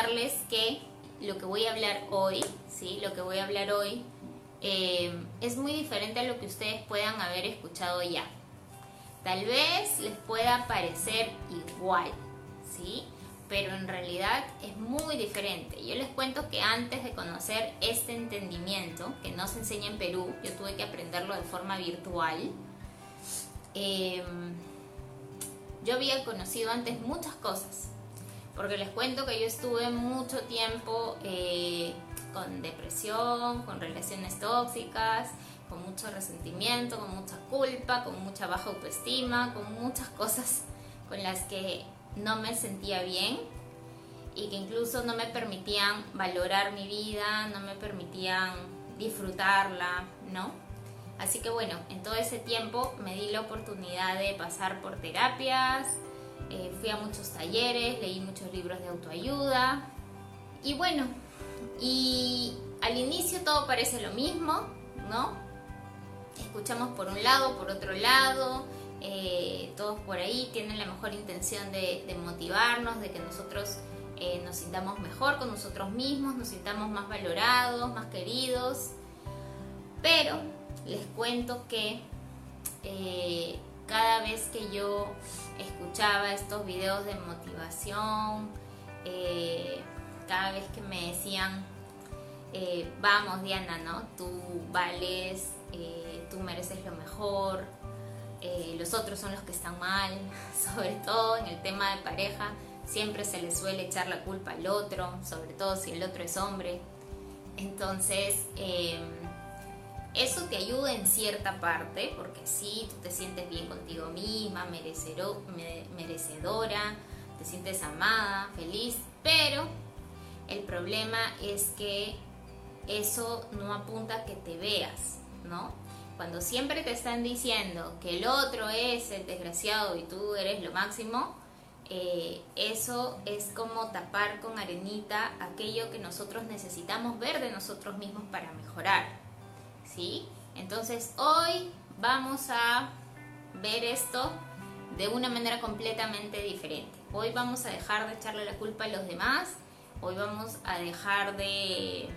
contarles que lo que voy a hablar hoy, ¿sí? Lo que voy a hablar hoy eh, es muy diferente a lo que ustedes puedan haber escuchado ya. Tal vez les pueda parecer igual, ¿sí? Pero en realidad es muy diferente. Yo les cuento que antes de conocer este entendimiento, que no se enseña en Perú, yo tuve que aprenderlo de forma virtual. Eh, yo había conocido antes muchas cosas, porque les cuento que yo estuve mucho tiempo eh, con depresión, con relaciones tóxicas, con mucho resentimiento, con mucha culpa, con mucha baja autoestima, con muchas cosas con las que no me sentía bien y que incluso no me permitían valorar mi vida, no me permitían disfrutarla, ¿no? Así que bueno, en todo ese tiempo me di la oportunidad de pasar por terapias, eh, fui a muchos talleres, leí muchos libros de autoayuda y bueno, y al inicio todo parece lo mismo, ¿no? Escuchamos por un lado, por otro lado, eh, todos por ahí tienen la mejor intención de, motivarnos, de que nosotros eh, nos sintamos mejor con nosotros mismos, nos sintamos más valorados, más queridos, pero les cuento que cada vez que yo escuchaba estos videos de motivación, eh, cada vez que me decían, eh, vamos Diana, ¿no? Tú vales, tú mereces lo mejor, los otros son los que están mal, sobre todo en el tema de pareja, siempre se le suele echar la culpa al otro, sobre todo si el otro es hombre. Entonces, eso te ayuda en cierta parte, porque sí, tú te sientes bien contigo misma, merecedora, te sientes amada, feliz, pero el problema es que eso no apunta a que te veas, ¿no? Cuando siempre te están diciendo que el otro es el desgraciado y tú eres lo máximo, eh, eso es como tapar con arenita aquello que nosotros necesitamos ver de nosotros mismos para mejorar. ¿Sí? Entonces hoy vamos a ver esto de una manera completamente diferente. Hoy vamos a dejar de echarle la culpa a los demás, hoy vamos a dejar de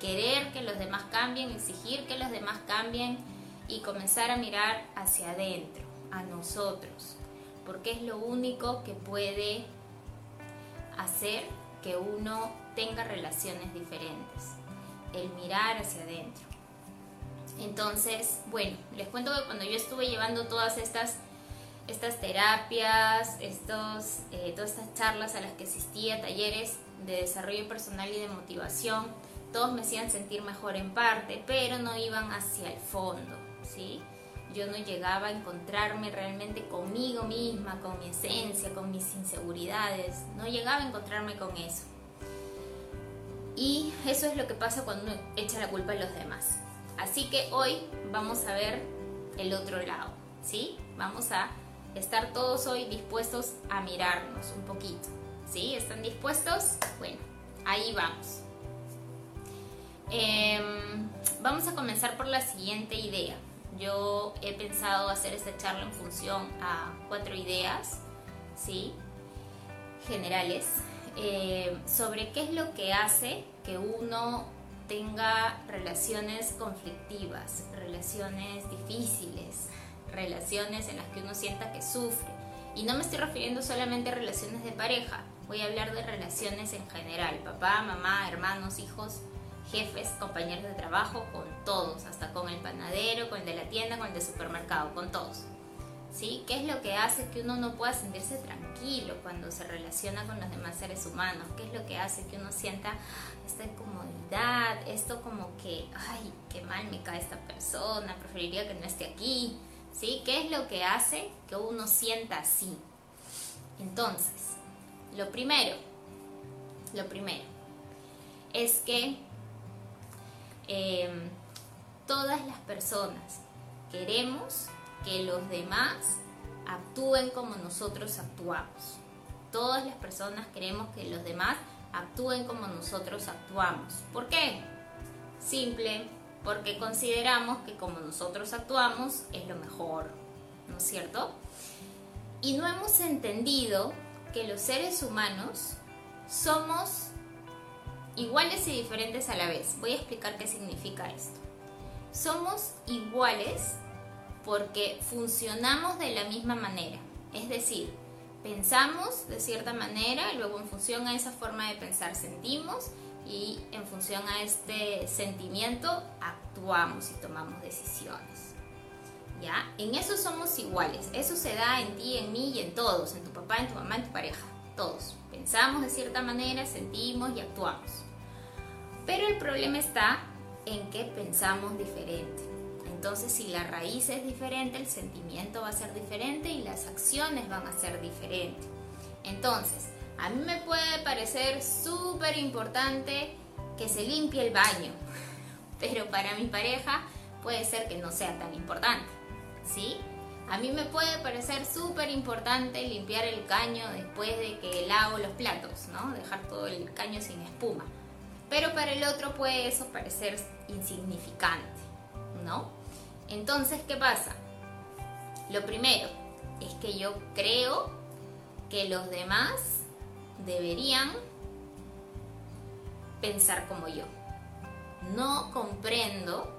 querer que los demás cambien, exigir que los demás cambien y comenzar a mirar hacia adentro, a nosotros, porque es lo único que puede hacer que uno tenga relaciones diferentes, el mirar hacia adentro. Entonces, bueno, les cuento que cuando yo estuve llevando todas estas, estas terapias, estos, eh, todas estas charlas a las que asistía, talleres de desarrollo personal y de motivación, todos me hacían sentir mejor en parte, pero no iban hacia el fondo, ¿sí? Yo no llegaba a encontrarme realmente conmigo misma, con mi esencia, con mis inseguridades, no llegaba a encontrarme con eso. Y eso es lo que pasa cuando uno echa la culpa a los demás. Así que hoy vamos a ver el otro lado, ¿sí? Vamos a estar todos hoy dispuestos a mirarnos un poquito, ¿sí? ¿Están dispuestos? Bueno, ahí vamos. Em, vamos a comenzar por la siguiente idea. Yo he pensado hacer esta charla en función a cuatro ideas, ¿sí? Generales, eh, sobre qué es lo que hace que uno tenga relaciones conflictivas, relaciones difíciles, relaciones en las que uno sienta que sufre. Y no me estoy refiriendo solamente a relaciones de pareja, voy a hablar de relaciones en general, papá, mamá, hermanos, hijos, jefes, compañeros de trabajo, con todos, hasta con el panadero, con el de la tienda, con el de supermercado, con todos. ¿Sí? ¿Qué es lo que hace que uno no pueda sentirse tranquilo cuando se relaciona con los demás seres humanos? ¿Qué es lo que hace que uno sienta esta incomodidad, esto como que, ay, qué mal me cae esta persona, preferiría que no esté aquí, ¿sí? ¿Qué es lo que hace que uno sienta así? Entonces, lo primero, lo primero, es que em, todas las personas queremos que los demás actúen como nosotros actuamos. Todas las personas queremos que los demás actúen como nosotros actuamos. ¿Por qué? Simple, porque consideramos que como nosotros actuamos es lo mejor, ¿no es cierto? Y no hemos entendido que los seres humanos somos iguales y diferentes a la vez. Voy a explicar qué significa esto. Somos iguales porque funcionamos de la misma manera. Es decir, pensamos de cierta manera y luego en función a esa forma de pensar sentimos y en función a este sentimiento actuamos y tomamos decisiones. ¿Ya? En eso somos iguales. Eso se da en ti, en mí y en todos, en tu papá, en tu mamá, en tu pareja. Todos. Pensamos de cierta manera, sentimos y actuamos. Pero el problema está en que pensamos diferente. Entonces, si la raíz es diferente, el sentimiento va a ser diferente y las acciones van a ser diferentes. Entonces, a mí me puede parecer súper importante que se limpie el baño, pero para mi pareja puede ser que no sea tan importante, ¿sí? A mí me puede parecer súper importante limpiar el caño después de que lavo los platos, ¿no? Dejar todo el caño sin espuma. Pero para el otro puede eso parecer insignificante, ¿no? Entonces, ¿qué pasa? Lo primero es que yo creo que los demás deberían pensar como yo. No comprendo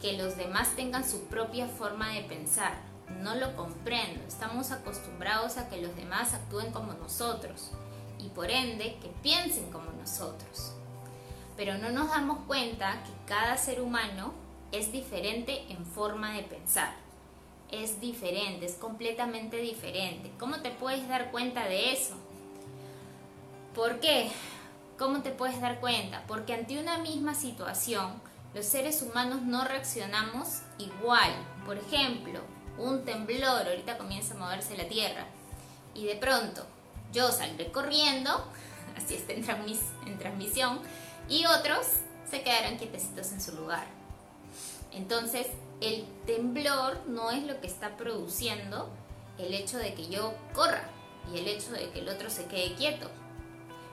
que los demás tengan su propia forma de pensar. No lo comprendo. Estamos acostumbrados a que los demás actúen como nosotros y por ende que piensen como nosotros. Pero no nos damos cuenta que cada ser humano es diferente en forma de pensar. Es diferente, es completamente diferente. ¿Cómo te puedes dar cuenta de eso? ¿Por qué? ¿Cómo te puedes dar cuenta? Porque ante una misma situación, los seres humanos no reaccionamos igual. Por ejemplo, un temblor, ahorita comienza a moverse la tierra, y de pronto yo saldré corriendo, así está en, en transmisión, y otros se quedarán quietecitos en su lugar. Entonces, el temblor no es lo que está produciendo el hecho de que yo corra y el hecho de que el otro se quede quieto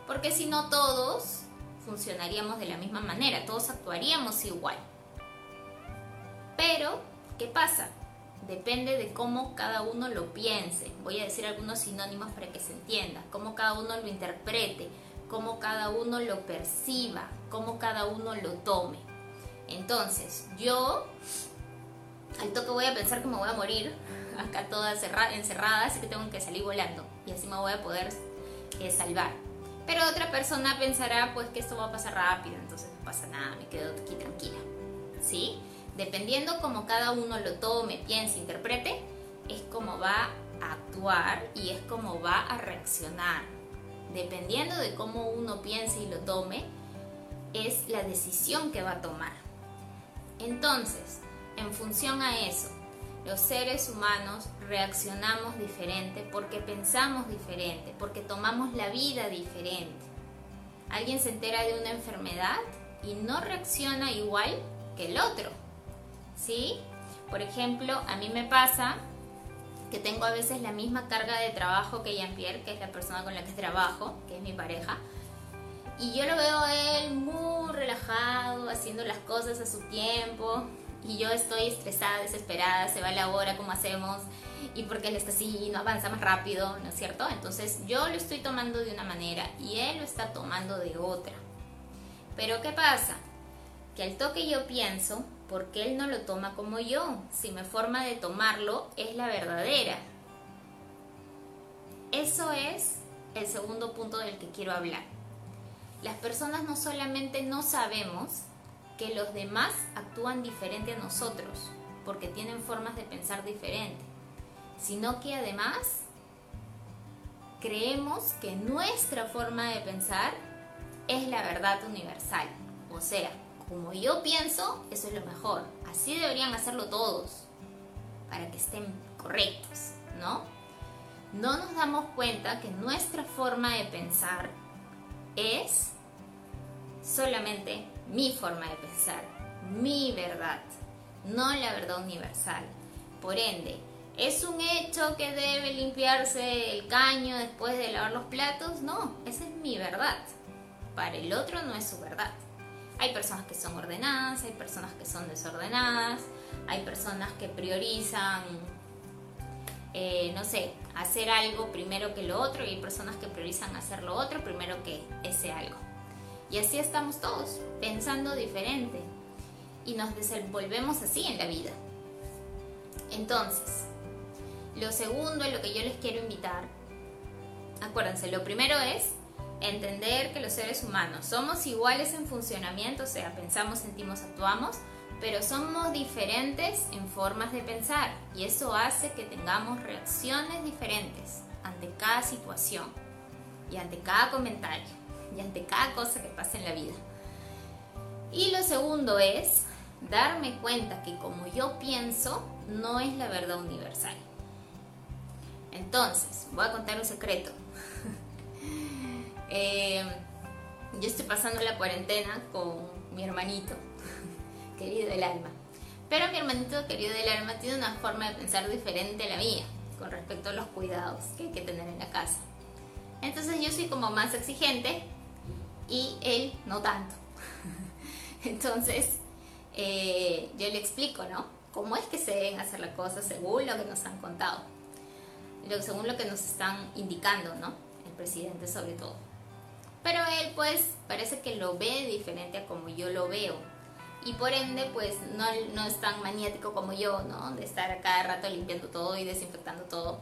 porque si no todos funcionaríamos de la misma manera, todos actuaríamos igual. Pero, ¿qué pasa? Depende de cómo cada uno lo piense. Voy a decir algunos sinónimos para que se entienda. Cómo cada uno lo interprete, cómo cada uno lo perciba, cómo cada uno lo tome. Entonces, yo al toque voy a pensar que me voy a morir acá toda encerrada, así que tengo que salir volando y así me voy a poder eh, salvar. Pero otra persona pensará pues que esto va a pasar rápido, entonces no pasa nada, me quedo aquí tranquila. ¿Sí? Dependiendo como cada uno lo tome, piense, interprete, es como va a actuar y es como va a reaccionar. Dependiendo de cómo uno piense y lo tome, es la decisión que va a tomar. Entonces, en función a eso, los seres humanos reaccionamos diferente porque pensamos diferente, porque tomamos la vida diferente. Alguien se entera de una enfermedad y no reacciona igual que el otro. ¿Sí? Por ejemplo, a mí me pasa que tengo a veces la misma carga de trabajo que Jean-Pierre, que es la persona con la que trabajo, que es mi pareja. Y yo lo veo a él muy relajado, haciendo las cosas a su tiempo, y yo estoy estresada, desesperada, se va la hora, ¿cómo hacemos? Y porque él está así, no avanza más rápido, ¿no es cierto? Entonces yo lo estoy tomando de una manera y él lo está tomando de otra. Pero ¿qué pasa? Que al toque yo pienso, ¿por qué él no lo toma como yo? Si mi forma de tomarlo es la verdadera. Eso es el segundo punto del que quiero hablar. Las personas no solamente no sabemos, que los demás actúan diferente a nosotros, porque tienen formas de pensar diferente, sino que además creemos que nuestra forma de pensar es la verdad universal. O sea, como yo pienso, eso es lo mejor. Así deberían hacerlo todos, para que estén correctos, ¿no? No nos damos cuenta que nuestra forma de pensar es solamente mi forma de pensar, mi verdad, no la verdad universal. Por ende, ¿es un hecho que debe limpiarse el caño después de lavar los platos? No, esa es mi verdad. Para el otro no es su verdad. Hay personas que son ordenadas, hay personas que son desordenadas, hay personas que priorizan, eh, no sé, hacer algo primero que lo otro y hay personas que priorizan hacer lo otro primero que ese algo. Y así estamos todos, pensando diferente. Y nos desenvolvemos así en la vida. Entonces, lo segundo en lo que yo les quiero invitar, acuérdense, lo primero es entender que los seres humanos somos iguales en funcionamiento, o sea, pensamos, sentimos, actuamos, pero somos diferentes en formas de pensar y eso hace que tengamos reacciones diferentes ante cada situación y ante cada comentario ante cada cosa que pasa en la vida. Y lo segundo es darme cuenta que como yo pienso no es la verdad universal. Entonces, voy a contar un secreto. Eh, yo estoy pasando la cuarentena con mi hermanito, querido del alma. Pero mi hermanito querido del alma tiene una forma de pensar diferente a la mía con respecto a los cuidados que hay que tener en la casa. Entonces yo soy como más exigente y él no tanto. Entonces eh, yo le explico, ¿no? Cómo es que se deben hacer las cosas según lo que nos han contado, según lo que nos están indicando, ¿no? El presidente sobre todo. Pero él pues parece que lo ve diferente a como yo lo veo. Y por ende pues no, no es tan maniático como yo, ¿no? De estar a cada rato limpiando todo y desinfectando todo.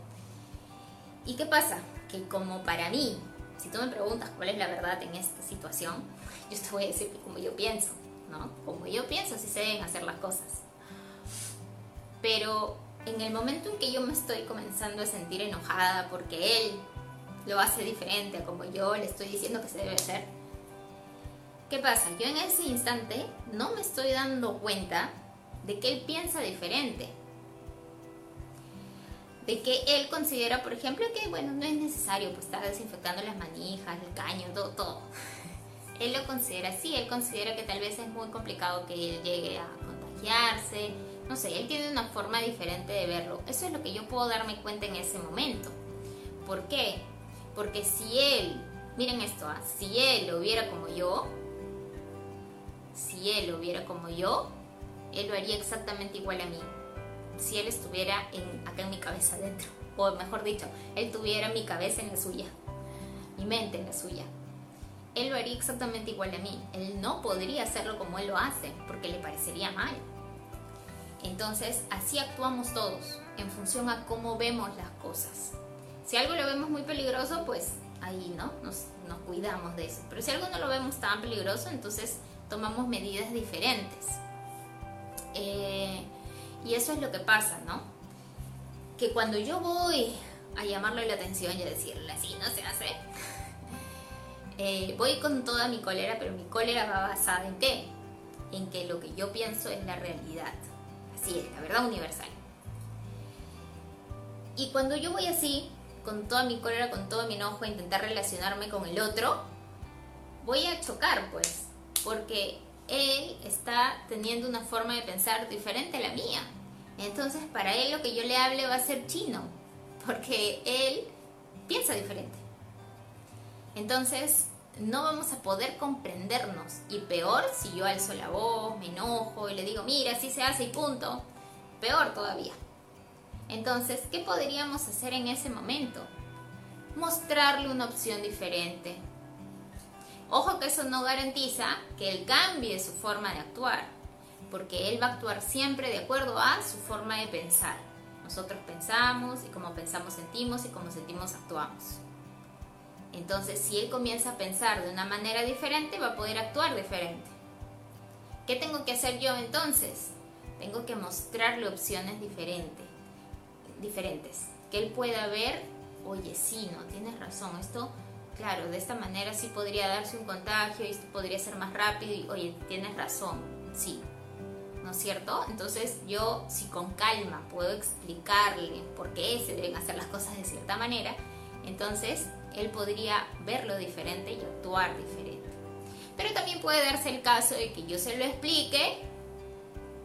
¿Y qué pasa? Que como para mí, si tú me preguntas cuál es la verdad en esta situación, yo te voy a decir como yo pienso, ¿no? Como yo pienso, si se deben hacer las cosas. Pero en el momento en que yo me estoy comenzando a sentir enojada porque él lo hace diferente a como yo le estoy diciendo que se debe hacer. ¿Qué pasa? Yo en ese instante no me estoy dando cuenta de que él piensa diferente. De que él considera, por ejemplo, que bueno, no es necesario pues estar desinfectando las manijas, el caño, todo, todo. Él lo considera así, él considera que tal vez es muy complicado que él llegue a contagiarse, no sé, él tiene una forma diferente de verlo. Eso es lo que yo puedo darme cuenta en ese momento. ¿Por qué? Porque si él, miren esto, ¿ah? si él lo viera como yo, si él lo viera como yo, él lo haría exactamente igual a mí. Si él estuviera en, acá en mi cabeza adentro, o mejor dicho, él tuviera mi cabeza en la suya, mi mente en la suya. Él lo haría exactamente igual a mí. Él no podría hacerlo como él lo hace, porque le parecería mal. Entonces, así actuamos todos, en función a cómo vemos las cosas. Si algo lo vemos muy peligroso, pues ahí, ¿no? Nos, cuidamos de eso. Pero si algo no lo vemos tan peligroso, entonces tomamos medidas diferentes. Eh, y eso es lo que pasa, ¿no? Que cuando yo voy a llamarle la atención y a decirle así no se hace, eh, voy con toda mi cólera, pero mi cólera va basada en qué? En que lo que yo pienso es la realidad. Así es, la verdad universal. Y cuando yo voy así, con toda mi cólera, con todo mi enojo a intentar relacionarme con el otro, voy a chocar, pues, porque él está teniendo una forma de pensar diferente a la mía. Entonces, para él lo que yo le hable va a ser chino, porque él piensa diferente. Entonces, no vamos a poder comprendernos. Y peor si yo alzo la voz, me enojo y le digo, mira, así se hace y punto. Peor todavía. Entonces, ¿qué podríamos hacer en ese momento? Mostrarle una opción diferente. Ojo que eso no garantiza que él cambie su forma de actuar, porque él va a actuar siempre de acuerdo a su forma de pensar. Nosotros pensamos y como pensamos sentimos y como sentimos actuamos. Entonces, si él comienza a pensar de una manera diferente, va a poder actuar diferente. ¿Qué tengo que hacer yo entonces? Tengo que mostrarle opciones diferentes diferentes. Que él pueda ver, oye, sí, no, tienes razón, esto, claro, de esta manera sí podría darse un contagio y podría ser más rápido y, oye, tienes razón, sí. ¿No es cierto? Entonces yo, si con calma puedo explicarle por qué se deben hacer las cosas de cierta manera, entonces él podría verlo diferente y actuar diferente. Pero también puede darse el caso de que yo se lo explique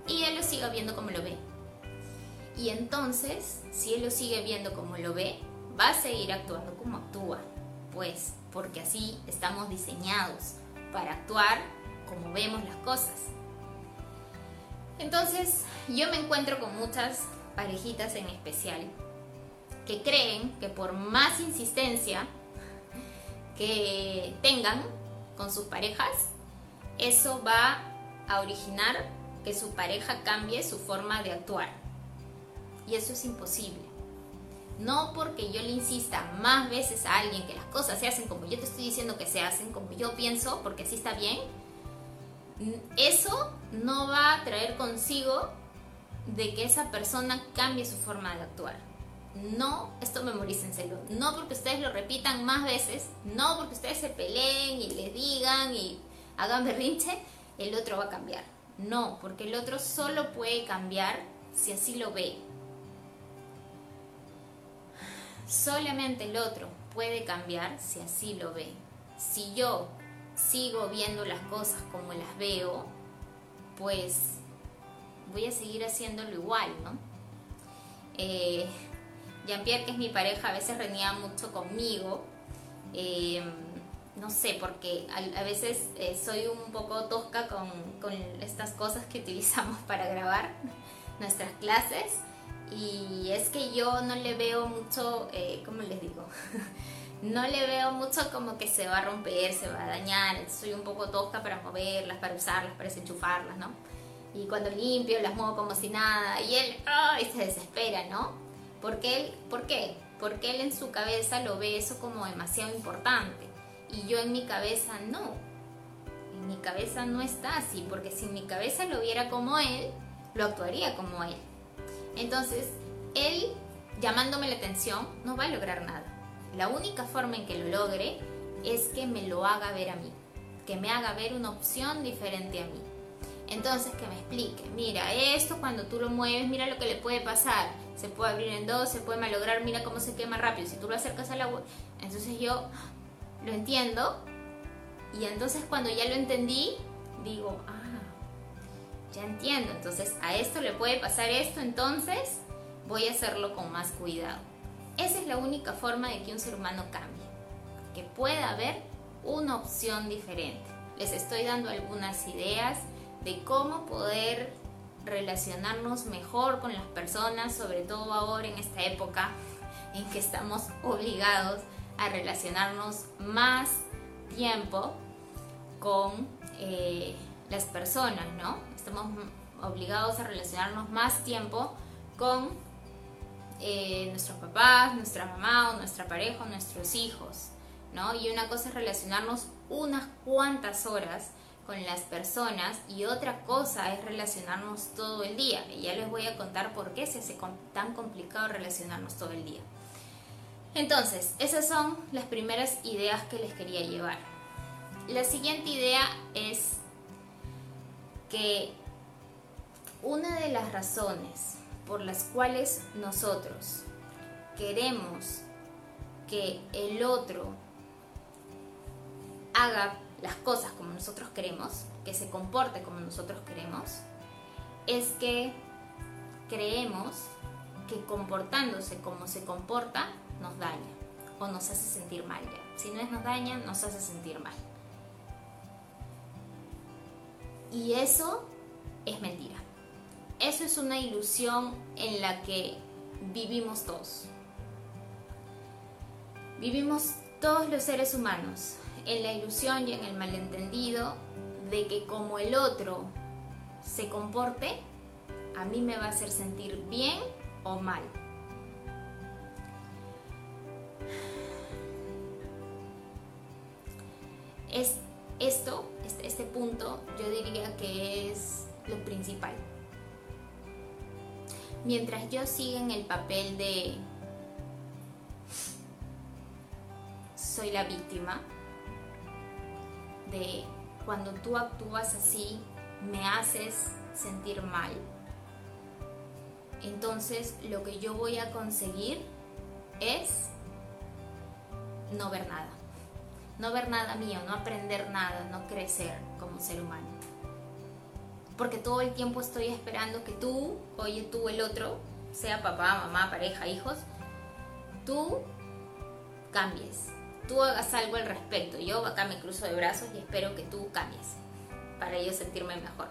y él lo siga viendo como lo ve. Y entonces, si él lo sigue viendo como lo ve, va a seguir actuando como actúa. Pues, porque así estamos diseñados para actuar como vemos las cosas. Entonces, yo me encuentro con muchas parejitas en especial que creen que por más insistencia que tengan, con sus parejas, eso va a originar que su pareja cambie su forma de actuar. Y eso es imposible. No porque yo le insista más veces a alguien que las cosas se hacen como yo te estoy diciendo que se hacen, como yo pienso, porque así está bien, eso no va a traer consigo de que esa persona cambie su forma de actuar. No, esto memorícenselo, no porque ustedes lo repitan más veces, no porque ustedes se peleen y le digan y hagan berrinche, el otro va a cambiar. No, porque el otro solo puede cambiar si así lo ve, Solamente el otro puede cambiar si así lo ve. Si yo sigo viendo las cosas como las veo, pues voy a seguir haciéndolo igual, ¿no? Eh, Jean-Pierre, que es mi pareja, a veces renía mucho conmigo. Eh, no sé, porque a, veces eh, soy un poco tosca con, con estas cosas que utilizamos para grabar nuestras clases. Y es que yo no le veo mucho, eh, ¿cómo les digo? no le veo mucho como que se va a romper, se va a dañar. Soy un poco tosca para moverlas, para usarlas, para desenchufarlas, ¿no? Y cuando limpio las muevo como si nada. Y él, ¡ay! se desespera, ¿no? Porque él, ¿Por qué? Porque él en su cabeza lo ve eso como demasiado importante. Y yo en mi cabeza no. En mi cabeza no está así, porque si en mi cabeza lo viera como él, lo actuaría como él. Entonces, él llamándome la atención no va a lograr nada. La única forma en que lo logre es que me lo haga ver a mí, que me haga ver una opción diferente a mí. Entonces, que me explique, mira, esto cuando tú lo mueves, mira lo que le puede pasar. Se puede abrir en dos, se puede malograr, mira cómo se quema rápido. Si tú lo acercas al agua, entonces yo lo entiendo. Y entonces cuando ya lo entendí, digo, ya entiendo, entonces a esto le puede pasar esto, entonces voy a hacerlo con más cuidado. Esa es la única forma de que un ser humano cambie, que pueda haber una opción diferente. Les estoy dando algunas ideas de cómo poder relacionarnos mejor con las personas, sobre todo ahora en esta época en que estamos obligados a relacionarnos más tiempo con eh, las personas, ¿no? Estamos obligados a relacionarnos más tiempo con eh, nuestros papás, nuestra mamá o nuestra pareja nuestros hijos, ¿no? Y una cosa es relacionarnos unas cuantas horas con las personas y otra cosa es relacionarnos todo el día. Y ya les voy a contar por qué se hace tan complicado relacionarnos todo el día. Entonces, esas son las primeras ideas que les quería llevar. La siguiente idea es que una de las razones por las cuales nosotros queremos que el otro haga las cosas como nosotros queremos, que se comporte como nosotros queremos, es que creemos que comportándose como se comporta nos daña o nos hace sentir mal. Si no es nos daña, nos hace sentir mal. Y eso es mentira. Eso es una ilusión en la que vivimos todos. Vivimos todos los seres humanos en la ilusión y en el malentendido de que como el otro se comporte, a mí me va a hacer sentir bien o mal. Esto, este, este, punto, yo diría que es lo principal. Mientras yo siga en el papel de soy la víctima, de cuando tú actúas así, me haces sentir mal. Entonces lo que yo voy a conseguir es no ver nada no ver nada mío, no aprender nada, no crecer como ser humano. Porque todo el tiempo estoy esperando que tú, oye tú el otro, sea papá, mamá, pareja, hijos, tú cambies, tú hagas algo al respecto. Yo acá me cruzo de brazos y espero que tú cambies para yo sentirme mejor.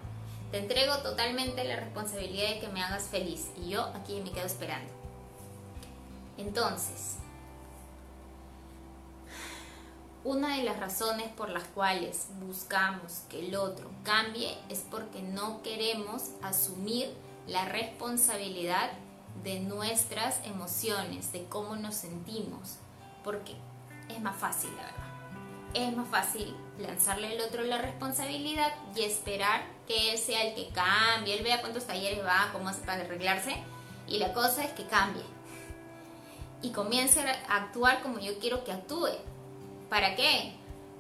Te entrego totalmente la responsabilidad de que me hagas feliz y yo aquí me quedo esperando. Entonces, una de las razones por las cuales buscamos que el otro cambie es porque no queremos asumir la responsabilidad de nuestras emociones, de cómo nos sentimos, porque es más fácil, la verdad. Es más fácil lanzarle al otro la responsabilidad y esperar que él sea el que cambie, él vea cuántos talleres va, cómo hace para arreglarse, y la cosa es que cambie. Y comience a actuar como yo quiero que actúe. ¿Para qué?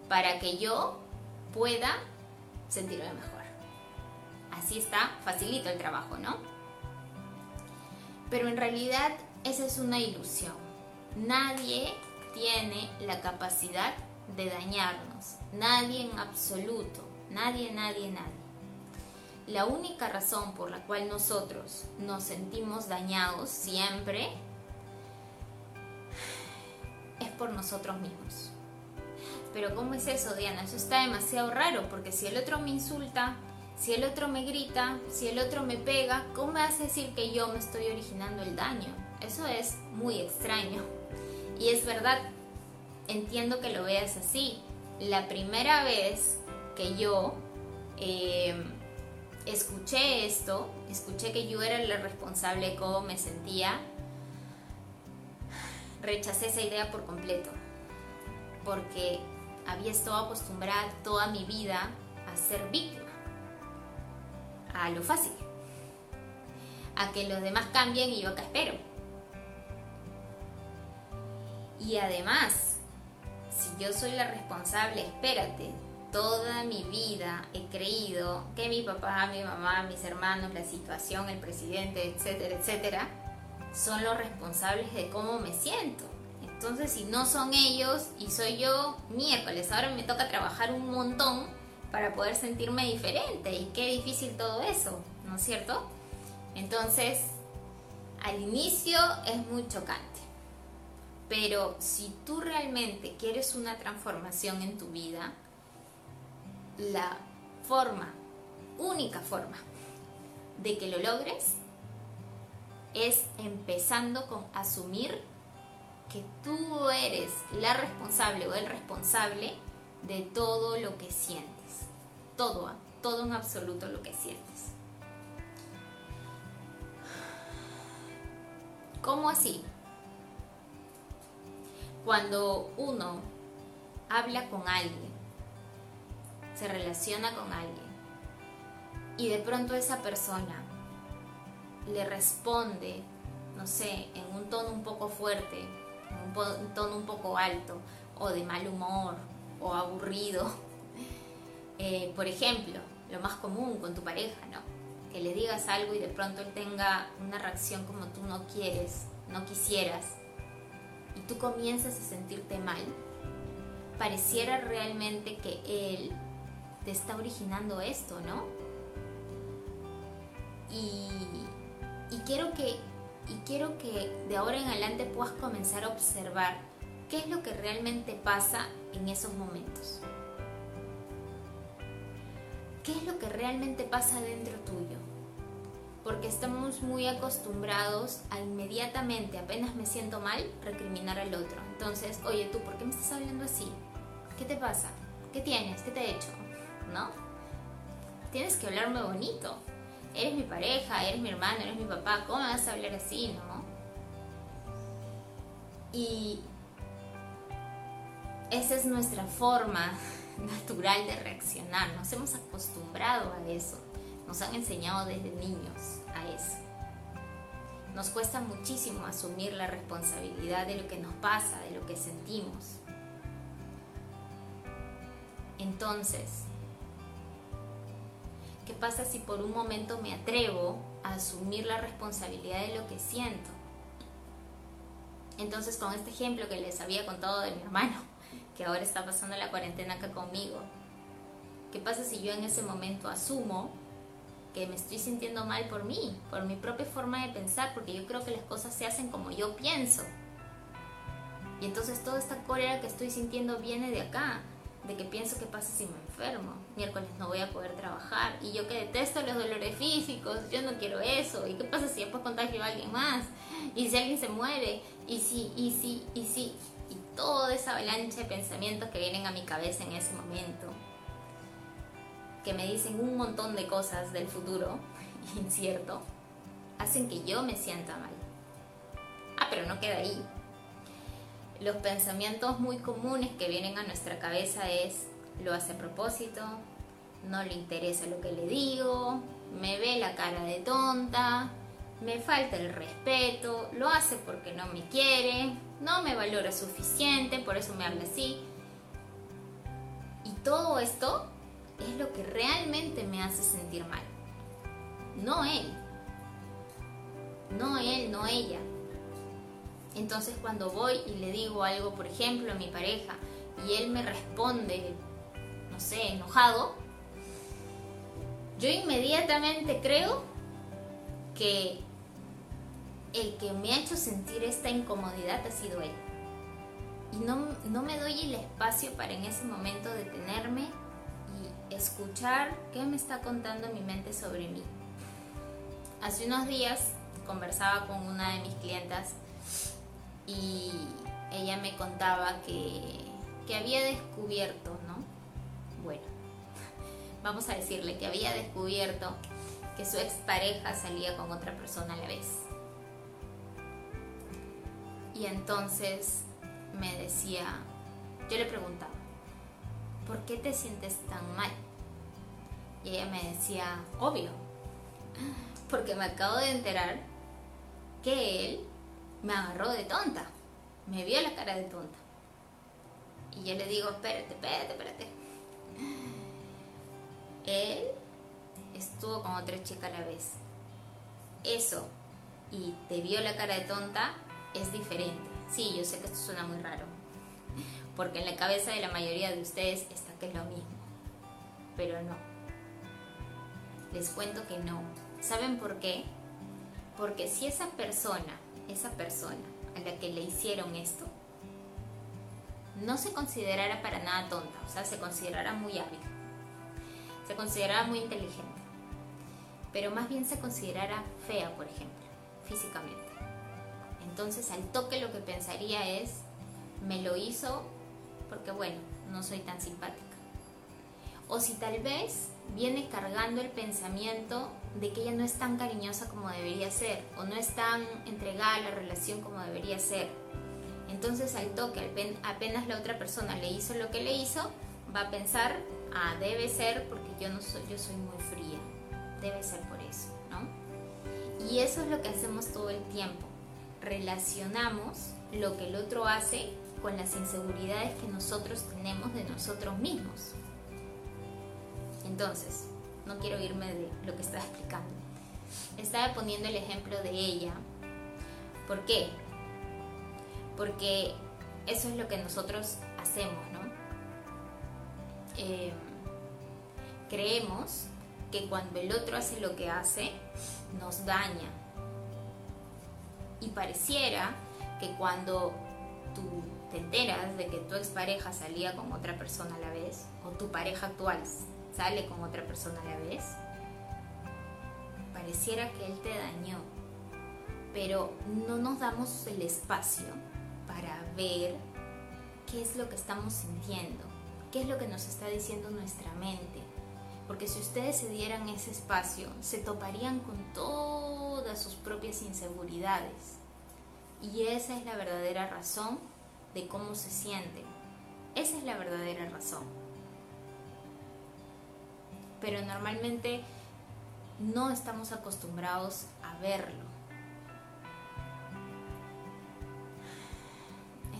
Para que yo pueda sentirme mejor. Así está, facilito el trabajo, ¿no? Pero en realidad esa es una ilusión. Nadie tiene la capacidad de dañarnos. Nadie en absoluto. Nadie, nadie, nadie. La única razón por la cual nosotros nos sentimos dañados siempre es por nosotros mismos. Pero ¿cómo es eso, Diana? Eso está demasiado raro, porque si el otro me insulta, si el otro me grita, si el otro me pega, ¿cómo me hace decir que yo me estoy originando el daño? Eso es muy extraño. Y es verdad, entiendo que lo veas así. La primera vez que yo eh, escuché esto, escuché que yo era la responsable de cómo me sentía, rechacé esa idea por completo. Porque había estado acostumbrada toda mi vida a ser víctima, a lo fácil, a que los demás cambien y yo acá espero. Y además, si yo soy la responsable, espérate, toda mi vida he creído que mi papá, mi mamá, mis hermanos, la situación, el presidente, etcétera, etcétera, son los responsables de cómo me siento. Entonces, si no son ellos y soy yo, miércoles, ahora me toca trabajar un montón para poder sentirme diferente. Y qué difícil todo eso, ¿no es cierto? Entonces, al inicio es muy chocante. Pero si tú realmente quieres una transformación en tu vida, la forma, única forma de que lo logres es empezando con asumir que tú eres la responsable o el responsable de todo lo que sientes. Todo, todo en absoluto lo que sientes. ¿Cómo así? Cuando uno habla con alguien, se relaciona con alguien y de pronto esa persona le responde, no sé, en un tono un poco fuerte, un tono un poco alto o de mal humor o aburrido. Eh, por ejemplo, lo más común con tu pareja, ¿no? Que le digas algo y de pronto él tenga una reacción como tú no quieres, no quisieras, y tú comienzas a sentirte mal, pareciera realmente que él te está originando esto, ¿no? Y, y quiero que y quiero que de ahora en adelante puedas comenzar a observar qué es lo que realmente pasa en esos momentos. ¿Qué es lo que realmente pasa dentro tuyo? Porque estamos muy acostumbrados a inmediatamente, apenas me siento mal, recriminar al otro. Entonces, oye tú, ¿por qué me estás hablando así? ¿Qué te pasa? ¿Qué tienes? ¿Qué te he hecho? ¿No? Tienes que hablarme bonito eres mi pareja, eres mi hermano, eres mi papá, ¿cómo me vas a hablar así, no? Y esa es nuestra forma natural de reaccionar, nos hemos acostumbrado a eso, nos han enseñado desde niños a eso. Nos cuesta muchísimo asumir la responsabilidad de lo que nos pasa, de lo que sentimos. Entonces, ¿Qué pasa si por un momento me atrevo a asumir la responsabilidad de lo que siento? Entonces, con este ejemplo que les había contado de mi hermano, que ahora está pasando la cuarentena acá conmigo, ¿qué pasa si yo en ese momento asumo que me estoy sintiendo mal por mí, por mi propia forma de pensar, porque yo creo que las cosas se hacen como yo pienso? Y entonces toda esta cólera que estoy sintiendo viene de acá, de que pienso que pasa si me miércoles no voy a poder trabajar. Y yo que detesto los dolores físicos, yo no quiero eso, y qué pasa si después contagio a alguien más, y si alguien se muere, y si, y si, y si, y toda esa avalancha de pensamientos que vienen a mi cabeza en ese momento, que me dicen un montón de cosas del futuro incierto, hacen que yo me sienta mal. Ah, pero no queda ahí. Los pensamientos muy comunes que vienen a nuestra cabeza es, lo hace a propósito, no le interesa lo que le digo, me ve la cara de tonta, me falta el respeto, lo hace porque no me quiere, no me valora suficiente, por eso me habla así. Y todo esto es lo que realmente me hace sentir mal. No él. No él, no ella. Entonces cuando voy y le digo algo, por ejemplo, a mi pareja, y él me responde, no sé, enojado, yo inmediatamente creo que el que me ha hecho sentir esta incomodidad ha sido él. Y no, no me doy el espacio para en ese momento detenerme y escuchar qué me está contando mi mente sobre mí. Hace unos días conversaba con una de mis clientas y ella me contaba que, que había descubierto. Bueno, vamos a decirle que había descubierto que su expareja salía con otra persona a la vez. Y entonces me decía, yo le preguntaba, ¿por qué te sientes tan mal? Y ella me decía, obvio, porque me acabo de enterar que él me agarró de tonta, me vio la cara de tonta. Y yo le digo, espérate, espérate, espérate. Él estuvo con otra chica a la vez. Eso y te vio la cara de tonta es diferente. Sí, yo sé que esto suena muy raro, porque en la cabeza de la mayoría de ustedes está que es lo mismo, pero no. Les cuento que no. ¿Saben por qué? Porque si esa persona, esa persona a la que le hicieron esto, no se considerara para nada tonta, o sea, se considerara muy hábil, se considerara muy inteligente, pero más bien se considerara fea, por ejemplo, físicamente entonces al toque lo que pensaría es, me lo hizo porque bueno, no soy tan simpática. O si tal vez viene cargando el pensamiento de que ella no es tan cariñosa como debería ser, o no es tan entregada a la relación como debería ser. Entonces al toque, apenas la otra persona le hizo lo que le hizo, va a pensar, ah, debe ser porque yo no soy, yo soy muy fría, debe ser por eso, ¿no? Y eso es lo que hacemos todo el tiempo relacionamos lo que el otro hace con las inseguridades que nosotros tenemos de nosotros mismos. Entonces, no quiero irme de lo que estaba explicando. Estaba poniendo el ejemplo de ella. ¿Por qué? Porque eso es lo que nosotros hacemos, ¿no? Eh, creemos que cuando el otro hace lo que hace, nos daña, y pareciera que cuando tú te enteras de que tu expareja salía con otra persona a la vez, o tu pareja actual sale con otra persona a la vez, pareciera que él te dañó. Pero no nos damos el espacio para ver qué es lo que estamos sintiendo, qué es lo que nos está diciendo nuestra mente. Porque si ustedes se dieran ese espacio, se toparían con todas sus propias inseguridades. Y esa es la verdadera razón de cómo se sienten. Esa es la verdadera razón. Pero normalmente no estamos acostumbrados a verlo.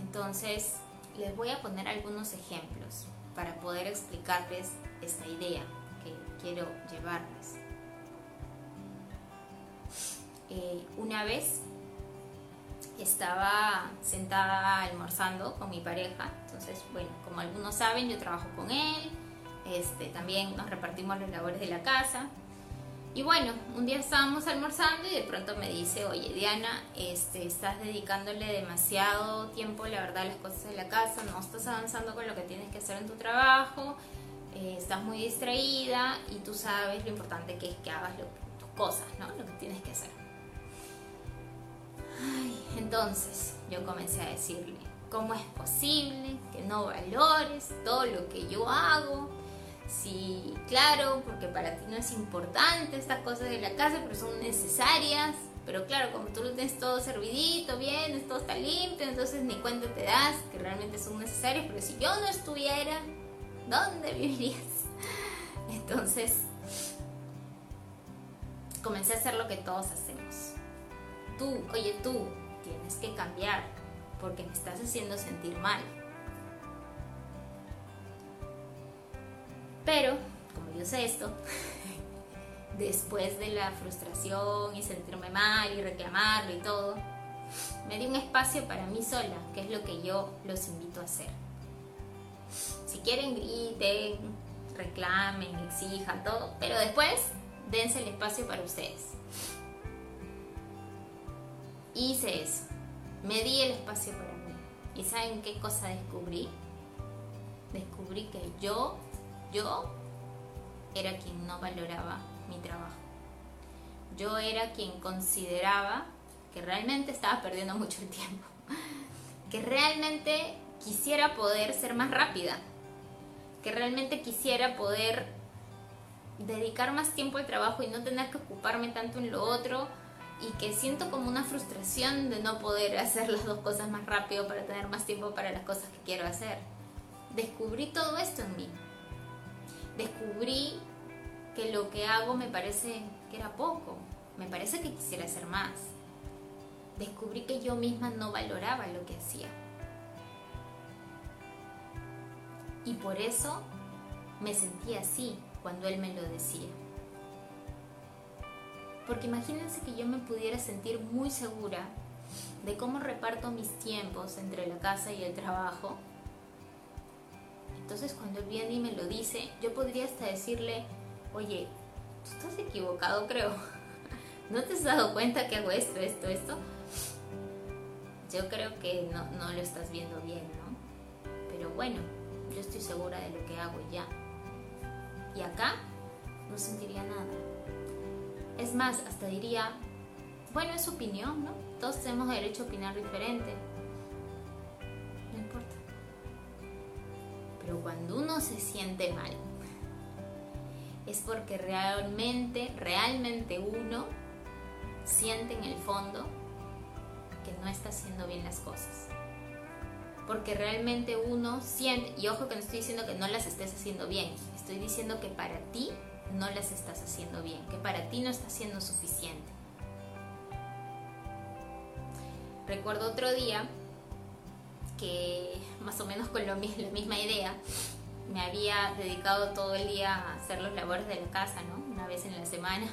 Entonces, les voy a poner algunos ejemplos para poder explicarles esta idea que quiero llevarles. Eh, una vez estaba sentada almorzando con mi pareja, entonces, bueno, como algunos saben, yo trabajo con él, este, también nos repartimos las labores de la casa. Y bueno, un día estábamos almorzando y de pronto me dice, oye Diana, este, estás dedicándole demasiado tiempo, la verdad, a las cosas de la casa, no estás avanzando con lo que tienes que hacer en tu trabajo, eh, estás muy distraída y tú sabes lo importante que es que hagas tus cosas, ¿no? Lo que tienes que hacer. entonces yo comencé a decirle, ¿Cómo es posible que no valores todo lo que yo hago? Sí, claro, porque para ti no es importante estas cosas de la casa, pero son necesarias. Pero claro, como tú lo tienes todo servidito, bien, todo está limpio, entonces ni cuenta te das que realmente son necesarias. Pero si yo no estuviera, ¿dónde vivirías? Entonces, comencé a hacer lo que todos hacemos. Tú, oye tú, tienes que cambiar porque me estás haciendo sentir mal. Pero, como yo sé esto, después de la frustración y sentirme mal y reclamarlo y todo, me di un espacio para mí sola, que es lo que yo los invito a hacer. Si quieren, griten, reclamen, exijan todo, pero después dense el espacio para ustedes. Hice eso, me di el espacio para mí. ¿Y saben qué cosa descubrí? Descubrí que yo, yo era quien no valoraba mi trabajo. Yo era quien consideraba que realmente estaba perdiendo mucho el tiempo. Que realmente quisiera poder ser más rápida. Que realmente quisiera poder dedicar más tiempo al trabajo y no tener que ocuparme tanto en lo otro y que siento como una frustración de no poder hacer las dos cosas más rápido para tener más tiempo para las cosas que quiero hacer. Descubrí todo esto en mí. Descubrí que lo que hago me parece que era poco, me parece que quisiera hacer más. Descubrí que yo misma no valoraba lo que hacía. Y por eso me sentí así cuando él me lo decía. Porque imagínense que yo me pudiera sentir muy segura de cómo reparto mis tiempos entre la casa y el trabajo. Entonces cuando él viene y me lo dice, yo podría hasta decirle, oye, tú estás equivocado creo. ¿No te has dado cuenta que hago esto, esto, esto? Yo creo que no, no lo estás viendo bien, ¿no? Pero bueno, yo estoy segura de lo que hago ya. Y acá no sentiría nada. Es más, hasta diría, bueno, es opinión, ¿no? Todos tenemos derecho a opinar diferente. Pero cuando uno se siente mal, es porque realmente, realmente uno siente en el fondo que no está haciendo bien las cosas. Porque realmente uno siente, y ojo que no estoy diciendo que no las estés haciendo bien, estoy diciendo que para ti no las estás haciendo bien, que para ti no está siendo suficiente. Recuerdo otro día que más o menos con lo, la misma idea, me había dedicado todo el día a hacer los labores de la casa, ¿no? Una vez en la semana.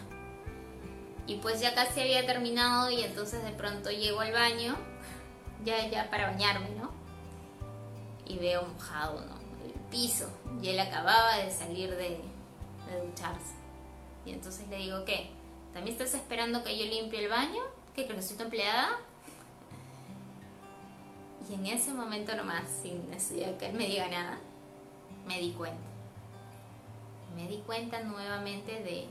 Y pues ya casi había terminado y entonces de pronto llego al baño, ya, ya para bañarme, ¿no? Y veo mojado, ¿no? El piso. Y él acababa de salir de, de ducharse. Y entonces le digo, ¿qué? ¿También estás esperando que yo limpie el baño? ¿Que, que no soy tu empleada? Y en ese momento nomás, sin necesidad que él me diga nada, me di cuenta. Me di cuenta nuevamente de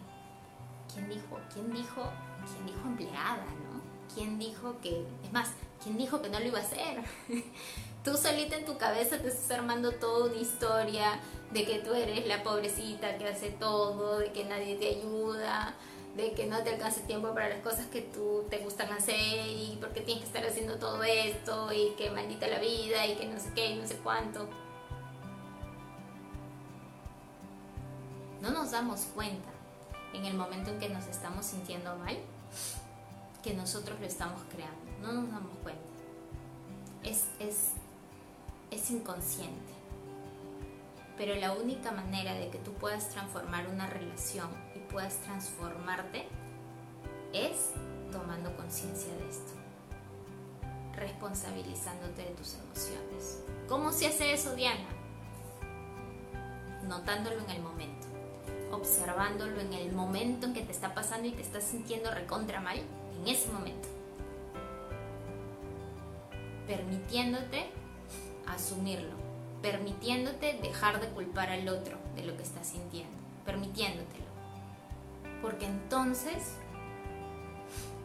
quién dijo, quién dijo, quién dijo empleada, ¿no? ¿Quién dijo que, es más, quién dijo que no lo iba a hacer? tú solita en tu cabeza te estás armando toda una historia de que tú eres la pobrecita que hace todo, de que nadie te ayuda, de que no te alcanza tiempo para las cosas que tú te gustan hacer y porque tienes que estar haciendo todo esto y que maldita la vida y que no sé qué y no sé cuánto. No nos damos cuenta en el momento en que nos estamos sintiendo mal que nosotros lo estamos creando. No nos damos cuenta. Es, es es inconsciente. Pero la única manera de que tú puedas transformar una relación puedas transformarte es tomando conciencia de esto, responsabilizándote de tus emociones. ¿Cómo se hace eso, Diana? Notándolo en el momento, observándolo en el momento en que te está pasando y te estás sintiendo recontra mal, en ese momento. Permitiéndote asumirlo, permitiéndote dejar de culpar al otro de lo que estás sintiendo, permitiéndotelo. Porque entonces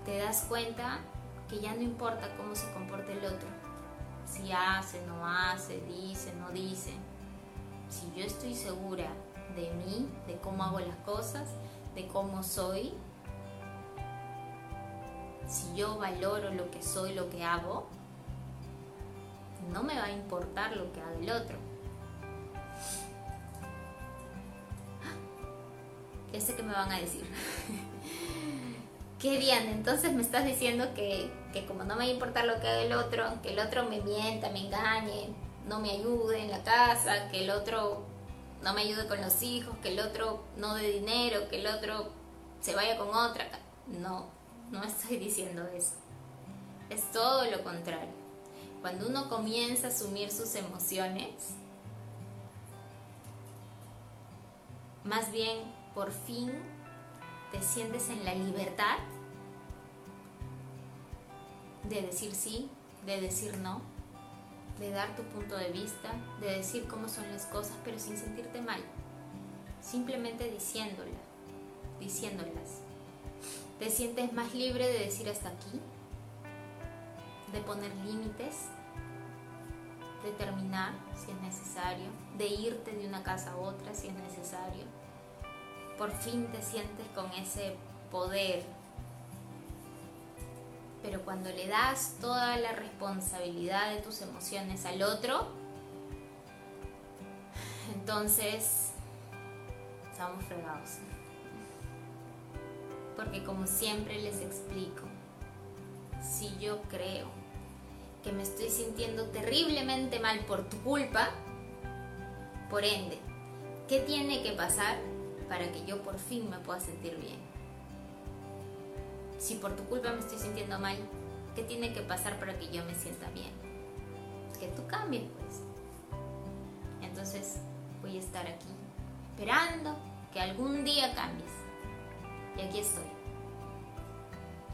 te das cuenta que ya no importa cómo se comporte el otro, si hace, no hace, dice, no dice. Si yo estoy segura de mí, de cómo hago las cosas, de cómo soy, si yo valoro lo que soy, lo que hago, no me va a importar lo que haga el otro. Ya sé que me van a decir. Qué bien, entonces me estás diciendo que, que como no me va a importar lo que haga el otro, que el otro me mienta, me engañe, no me ayude en la casa, que el otro no me ayude con los hijos, que el otro no dé dinero, que el otro se vaya con otra. No, no estoy diciendo eso. Es todo lo contrario. Cuando uno comienza a asumir sus emociones, más bien por fin te sientes en la libertad de decir sí, de decir no, de dar tu punto de vista, de decir cómo son las cosas, pero sin sentirte mal. Simplemente diciéndolas, diciéndolas. Te sientes más libre de decir hasta aquí, de poner límites, de terminar si es necesario, de irte de una casa a otra si es necesario. Por fin te sientes con ese poder. Pero cuando le das toda la responsabilidad de tus emociones al otro, entonces estamos fregados. Porque como siempre les explico, si yo creo que me estoy sintiendo terriblemente mal por tu culpa, por ende, ¿qué tiene que pasar para que yo por fin me pueda sentir bien? Si por tu culpa me estoy sintiendo mal, ¿qué tiene que pasar para que yo me sienta bien? Que tú cambies, pues. Entonces voy a estar aquí, esperando que algún día cambies. Y aquí estoy.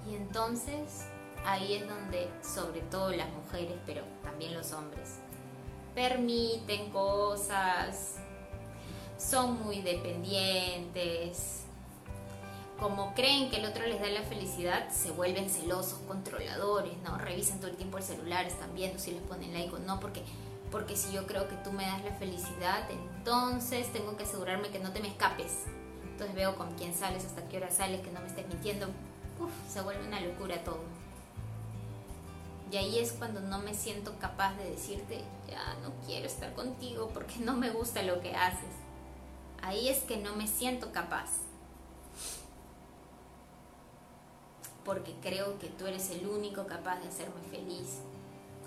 Y entonces ahí es donde, sobre todo las mujeres, pero también los hombres, permiten cosas, son muy dependientes, como creen que el otro les da la felicidad, se vuelven celosos, controladores, ¿no? Revisan todo el tiempo el celular, están viendo si les ponen like o no, porque, porque si yo creo que tú me das la felicidad, entonces tengo que asegurarme que no te me escapes. Entonces veo con quién sales, hasta qué hora sales, que no me estés mintiendo. Uf, se vuelve una locura todo. Y ahí es cuando no me siento capaz de decirte, ya no quiero estar contigo porque no me gusta lo que haces. Ahí es que no me siento capaz. Porque creo que tú eres el único capaz de hacerme feliz.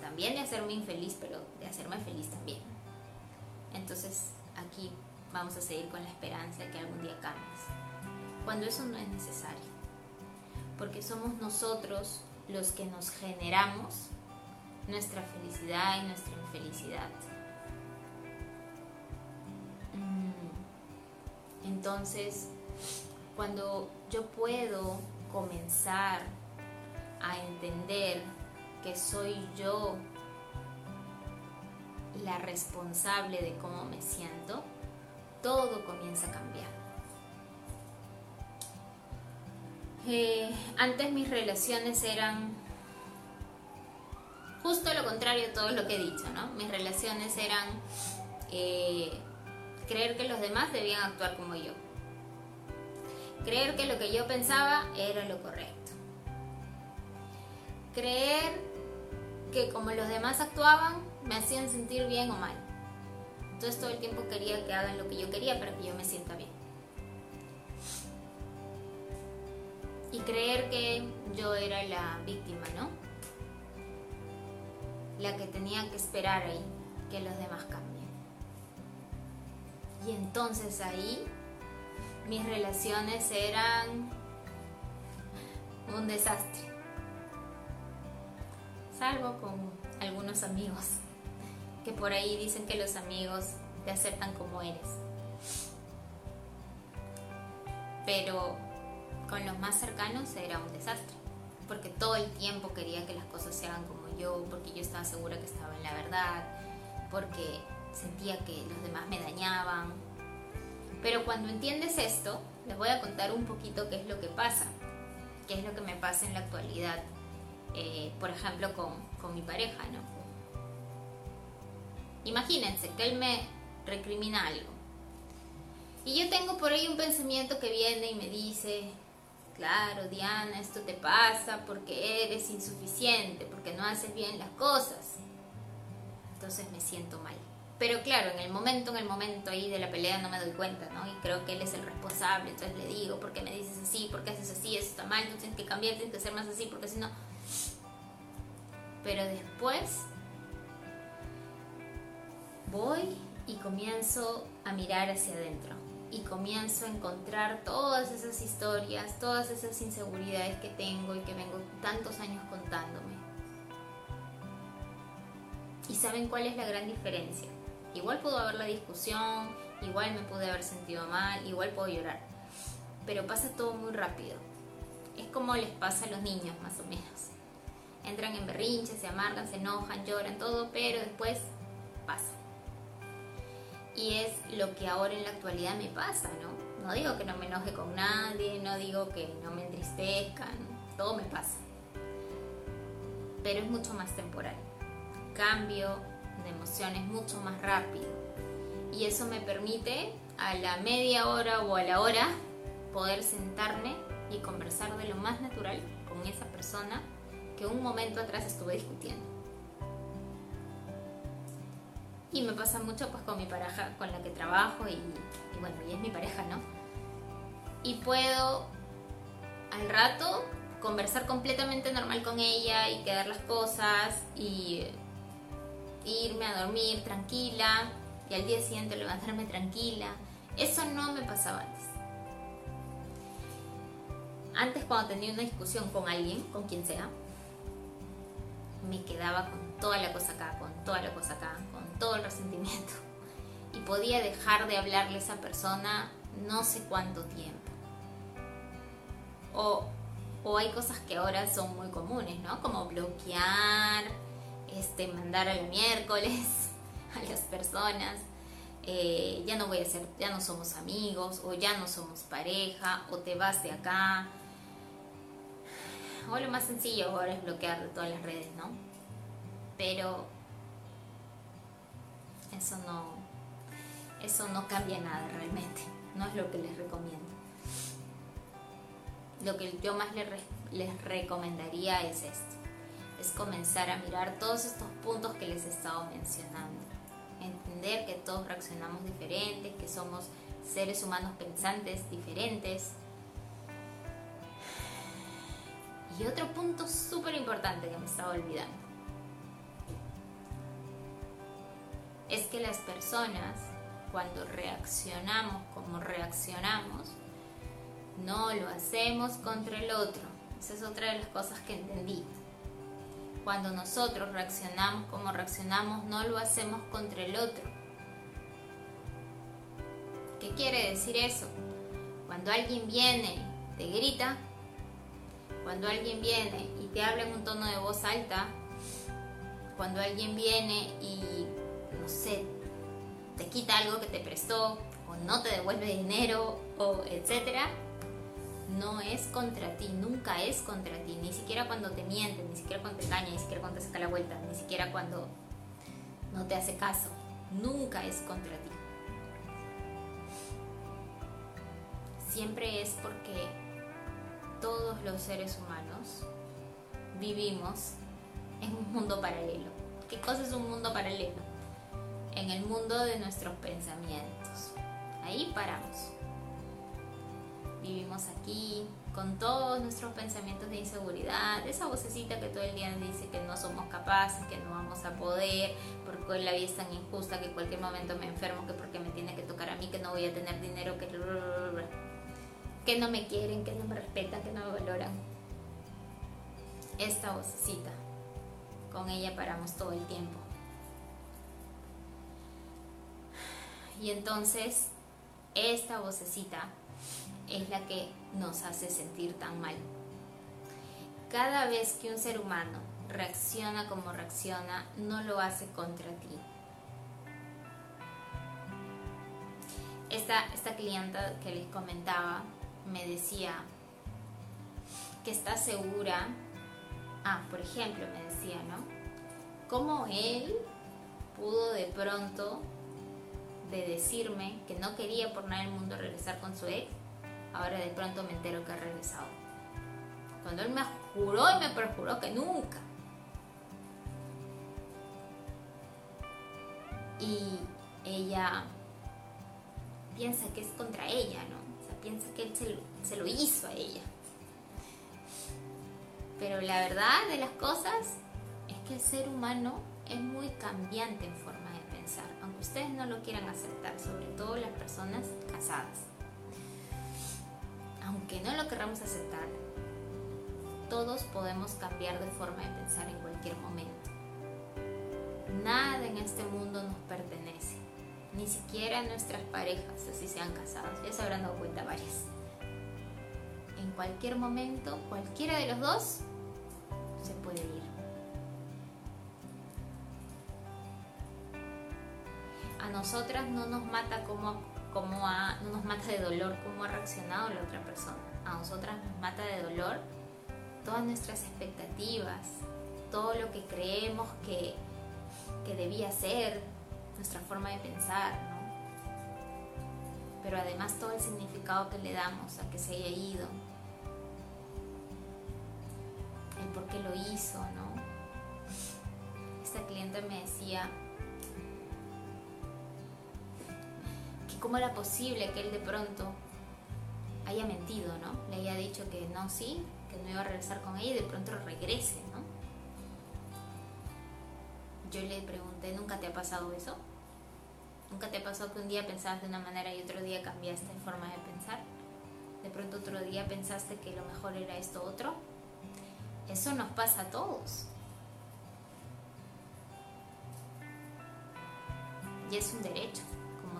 También de hacerme infeliz, pero de hacerme feliz también. Entonces aquí vamos a seguir con la esperanza de que algún día cambies. Cuando eso no es necesario. Porque somos nosotros los que nos generamos nuestra felicidad y nuestra infelicidad. Mm. Entonces, cuando yo puedo comenzar a entender que soy yo la responsable de cómo me siento, todo comienza a cambiar. Eh, antes mis relaciones eran justo lo contrario de todo lo que he dicho, ¿no? Mis relaciones eran eh, creer que los demás debían actuar como yo. Creer que lo que yo pensaba era lo correcto. Creer que como los demás actuaban me hacían sentir bien o mal. Entonces todo el tiempo quería que hagan lo que yo quería para que yo me sienta bien. y creer que yo era la víctima, ¿no? La que tenía que esperar ahí que los demás cambien. Y entonces ahí mis relaciones eran un desastre. Salvo con algunos amigos que por ahí dicen que los amigos te aceptan como eres. Pero con los más cercanos era un desastre, porque todo el tiempo quería que las cosas se hagan como yo, porque yo estaba segura que estaba en la verdad, porque sentía que los demás me dañaban. Pero cuando entiendes esto, les voy a contar un poquito qué es lo que pasa, qué es lo que me pasa en la actualidad, eh, por ejemplo, con, con mi pareja, ¿no? Imagínense que él me recrimina algo. Y yo tengo por ahí un pensamiento que viene y me dice, claro, Diana, esto te pasa porque eres insuficiente, porque no haces bien las cosas. Entonces me siento mal. Pero claro, en el momento, en el momento ahí de la pelea no me doy cuenta, ¿no? Y creo que él es el responsable, entonces le digo, ¿por qué me dices así? ¿Por qué haces así? Eso está mal, no tienes que cambiar, tienes que ser más así, porque si no... Pero después voy y comienzo a mirar hacia adentro y comienzo a encontrar todas esas historias, todas esas inseguridades que tengo y que vengo tantos años contándome. ¿Y saben cuál es la gran diferencia? Igual pudo haber la discusión, igual me pude haber sentido mal, igual puedo llorar, pero pasa todo muy rápido. Es como les pasa a los niños más o menos. Entran en berrinches, se amargan, se enojan, lloran, todo, pero después pasa y es lo que ahora en la actualidad me pasa, ¿no? No digo que no me enoje con nadie, no digo que no me entristezcan, todo me pasa. Pero es mucho más temporal. Cambio de emociones mucho más rápido. Y eso me permite a la media hora o a la hora poder sentarme y conversar de lo más natural con esa persona que un momento atrás estuve discutiendo. Y me pasa mucho pues con mi pareja con la que trabajo y, bueno, y es mi pareja, ¿no? Y puedo al rato conversar completamente normal con ella y quedar las cosas y irme a dormir tranquila y al día siguiente levantarme tranquila. Eso no me pasaba antes. Antes cuando tenía una discusión con alguien, con quien sea, me quedaba con toda la cosa acá, con toda la cosa acá, con todo el resentimiento. Y podía dejar de hablarle a esa persona no sé cuánto tiempo. O, hay cosas que ahora son muy comunes, ¿no? Como bloquear, este, mandar al miércoles a las personas. Eh, ya no voy a ser, ya no somos amigos, o ya no somos pareja, o te vas de acá. O lo más sencillo ahora es bloquear todas las redes, ¿no? Pero eso no, eso no cambia nada realmente, no es lo que les recomiendo. Lo que yo más les, les recomendaría es esto, es comenzar a mirar todos estos puntos que les he estado mencionando, entender que todos reaccionamos diferentes, que somos seres humanos pensantes diferentes. Y otro punto súper importante que me estaba olvidando es que las personas, cuando reaccionamos como reaccionamos, no lo hacemos contra el otro. Esa es otra de las cosas que entendí. Cuando nosotros reaccionamos como reaccionamos, no lo hacemos contra el otro. ¿Qué quiere decir eso? Cuando alguien viene, te grita, cuando alguien viene y te habla en un tono de voz alta, cuando alguien viene y no sé, te quita algo que te prestó o no te devuelve dinero o etcétera, no es contra ti, nunca es contra ti, ni siquiera cuando te miente, ni siquiera cuando te engaña, ni siquiera cuando te saca la vuelta, ni siquiera cuando no te hace caso, nunca es contra ti. Siempre es porque todos los seres humanos vivimos en un mundo paralelo. ¿Qué cosa es un mundo paralelo? en el mundo de nuestros pensamientos. Ahí paramos. Vivimos aquí con todos nuestros pensamientos de inseguridad, esa vocecita que todo el día dice que no somos capaces, que no vamos a poder, porque la vida es tan injusta que en cualquier momento me enfermo, que porque me tiene que tocar a mí, que no voy a tener dinero, que, que no me quieren, que no me respetan, que no me valoran. Esta vocecita, con ella paramos todo el tiempo. Y entonces esta vocecita es la que nos hace sentir tan mal. Cada vez que un ser humano reacciona como reacciona, no lo hace contra ti. Esta, esta clienta que les comentaba me decía que está segura, ah, por ejemplo, me decía, ¿no? Como él pudo de pronto de decirme que no quería por nada del mundo regresar con su ex, ahora de pronto me entero que ha regresado. Cuando él me juró y me perjuró que nunca. Y ella piensa que es contra ella, ¿no? O sea, piensa que él se lo, se lo hizo a ella. Pero la verdad de las cosas es que el ser humano es muy cambiante en forma de pensar, aunque ustedes no lo quieran aceptar, sobre todo las personas casadas. Aunque no lo queramos aceptar, todos podemos cambiar de forma de pensar en cualquier momento. Nada en este mundo nos pertenece, ni siquiera nuestras parejas, así sean casadas, ya se habrán dado cuenta varias. En cualquier momento, cualquiera de los dos se puede ir. A nosotras no nos mata como, como a, no nos mata de dolor como ha reaccionado la otra persona. A nosotras nos mata de dolor todas nuestras expectativas, todo lo que creemos que, que debía ser, nuestra forma de pensar, ¿no? Pero además todo el significado que le damos a que se haya ido, el por qué lo hizo, ¿no? Esta cliente me decía que cómo era posible que él de pronto haya mentido, ¿no? Le haya dicho que no, sí, que no iba a regresar con ella y de pronto regrese, ¿no? Yo le pregunté, ¿nunca te ha pasado eso? ¿Nunca te pasado que un día pensabas de una manera y otro día cambiaste de forma de pensar? De pronto otro día pensaste que lo mejor era esto otro. Eso nos pasa a todos. Y es un derecho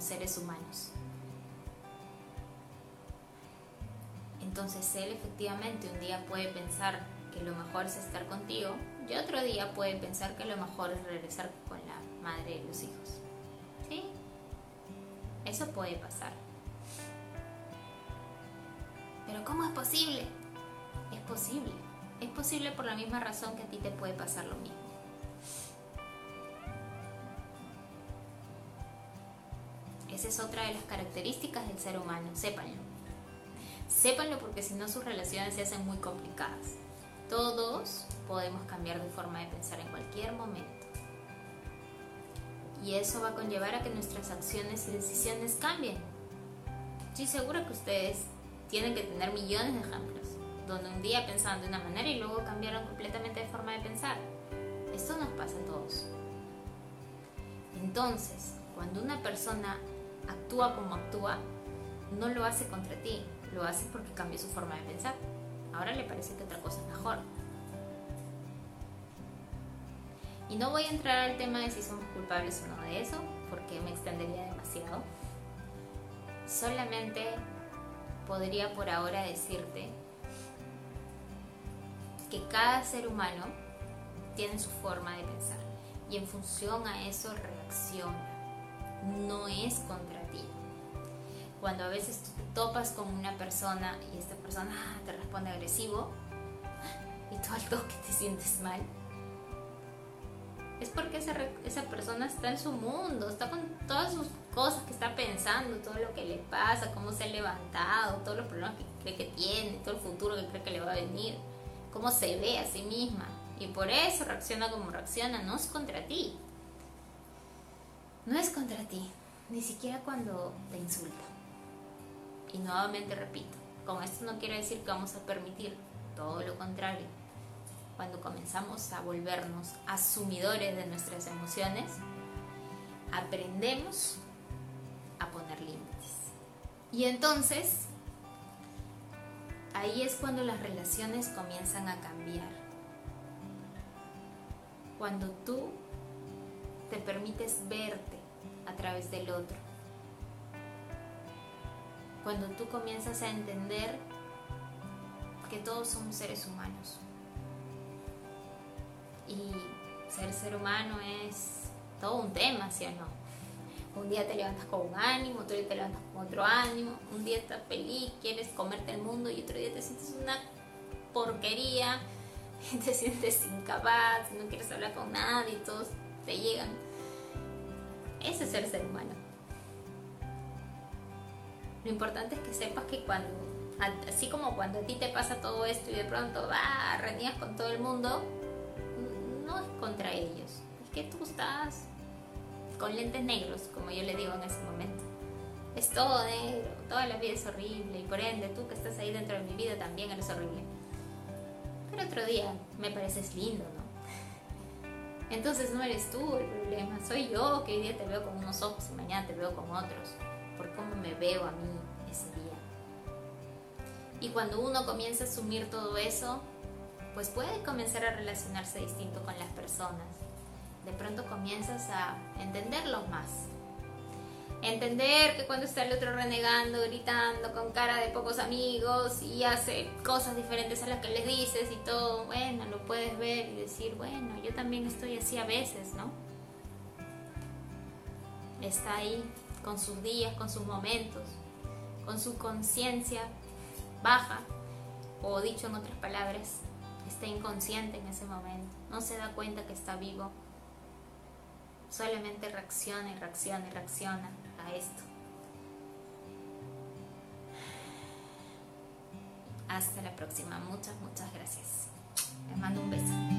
seres humanos. Entonces él efectivamente un día puede pensar que lo mejor es estar contigo y otro día puede pensar que lo mejor es regresar con la madre de los hijos. ¿Sí? Eso puede pasar. Pero ¿cómo es posible? Es posible. Es posible por la misma razón que a ti te puede pasar lo mismo. Es otra de las características del ser humano, sépanlo. Sépanlo porque si no sus relaciones se hacen muy complicadas. Todos podemos cambiar de forma de pensar en cualquier momento. Y eso va a conllevar a que nuestras acciones y decisiones cambien. Estoy segura que ustedes tienen que tener millones de ejemplos, donde un día pensaban de una manera y luego cambiaron completamente de forma de pensar. Esto nos pasa a todos. Entonces, cuando una persona actúa como actúa, no lo hace contra ti, lo hace porque cambió su forma de pensar. Ahora le parece que otra cosa es mejor. Y no voy a entrar al tema de si somos culpables o no de eso, porque me extendería demasiado. Solamente podría por ahora decirte que cada ser humano tiene su forma de pensar y en función a eso reacciona. No es contra. Cuando a veces tú te topas con una persona y esta persona te responde agresivo y tú al toque te sientes mal, es porque esa, esa persona está en su mundo, está con todas sus cosas que está pensando, todo lo que le pasa, cómo se ha levantado, todos los problemas que cree que tiene, todo el futuro que cree que le va a venir, cómo se ve a sí misma. Y por eso reacciona como reacciona, no es contra ti. No es contra ti, ni siquiera cuando te insulta. Y nuevamente repito, con esto no quiero decir que vamos a permitir, todo lo contrario cuando comenzamos a volvernos asumidores de nuestras emociones, aprendemos a poner límites. Y entonces, ahí es cuando las relaciones comienzan a cambiar. Cuando tú te permites verte a través del otro. Cuando tú comienzas a entender que todos somos seres humanos y ser ser humano es todo un tema, ¿sí o no? Un día te levantas con un ánimo, otro día te levantas con otro ánimo, un día estás feliz, quieres comerte el mundo y otro día te sientes una porquería, te sientes incapaz, no quieres hablar con nadie, todos te llegan. Ese es el ser humano. Lo importante es que sepas que cuando, así como cuando a ti te pasa todo esto y de pronto va, renías con todo el mundo, no es contra ellos. Es que tú estás con lentes negros, como yo le digo en ese momento. Es todo negro, toda la vida es horrible y por ende tú que estás ahí dentro de mi vida también eres horrible. Pero otro día me pareces lindo, ¿no? Entonces no eres tú el problema, soy yo que hoy día te veo con unos ojos y mañana te veo con otros, por cómo me veo a mí ese día. Y cuando uno comienza a asumir todo eso, pues puede comenzar a relacionarse distinto con las personas. De pronto comienzas a entenderlos más. Entender que cuando está el otro renegando, gritando, con cara de pocos amigos y hace cosas diferentes a las que les dices y todo, bueno, lo puedes ver y decir, bueno, yo también estoy así a veces, ¿no? Está ahí con sus días, con sus momentos, con su conciencia baja, o dicho en otras palabras, está inconsciente en ese momento, no se da cuenta que está vivo, solamente reacciona y reacciona y reacciona a esto. Hasta la próxima, muchas, muchas gracias. Les mando un beso.